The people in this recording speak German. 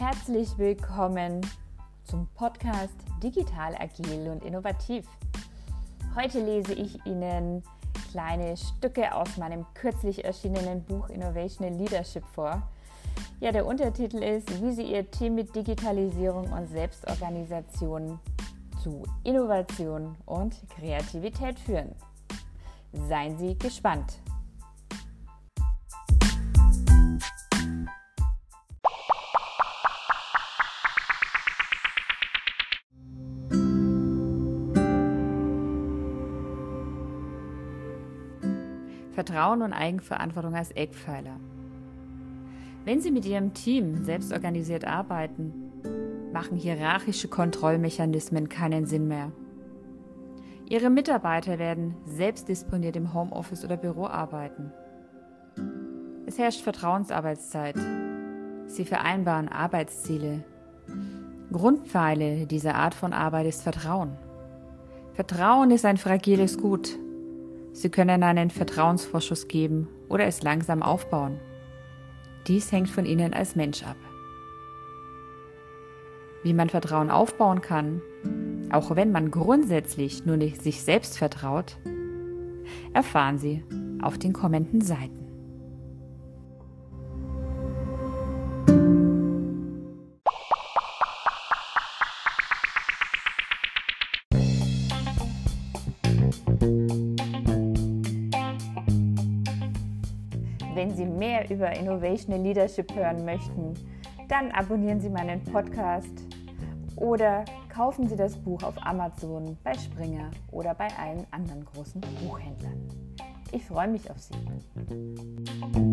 Herzlich willkommen zum Podcast Digital Agil und Innovativ. Heute lese ich Ihnen kleine Stücke aus meinem kürzlich erschienenen Buch Innovation in Leadership vor. Ja, der Untertitel ist, wie Sie Ihr Team mit Digitalisierung und Selbstorganisation zu Innovation und Kreativität führen. Seien Sie gespannt. Vertrauen und Eigenverantwortung als Eckpfeiler. Wenn Sie mit Ihrem Team selbstorganisiert arbeiten, machen hierarchische Kontrollmechanismen keinen Sinn mehr. Ihre Mitarbeiter werden selbstdisponiert im Homeoffice oder Büro arbeiten. Es herrscht Vertrauensarbeitszeit. Sie vereinbaren Arbeitsziele. Grundpfeile dieser Art von Arbeit ist Vertrauen. Vertrauen ist ein fragiles Gut. Sie können einen Vertrauensvorschuss geben oder es langsam aufbauen. Dies hängt von Ihnen als Mensch ab. Wie man Vertrauen aufbauen kann, auch wenn man grundsätzlich nur nicht sich selbst vertraut, erfahren Sie auf den kommenden Seiten. Wenn Sie mehr über Innovation in Leadership hören möchten, dann abonnieren Sie meinen Podcast oder kaufen Sie das Buch auf Amazon, bei Springer oder bei allen anderen großen Buchhändlern. Ich freue mich auf Sie.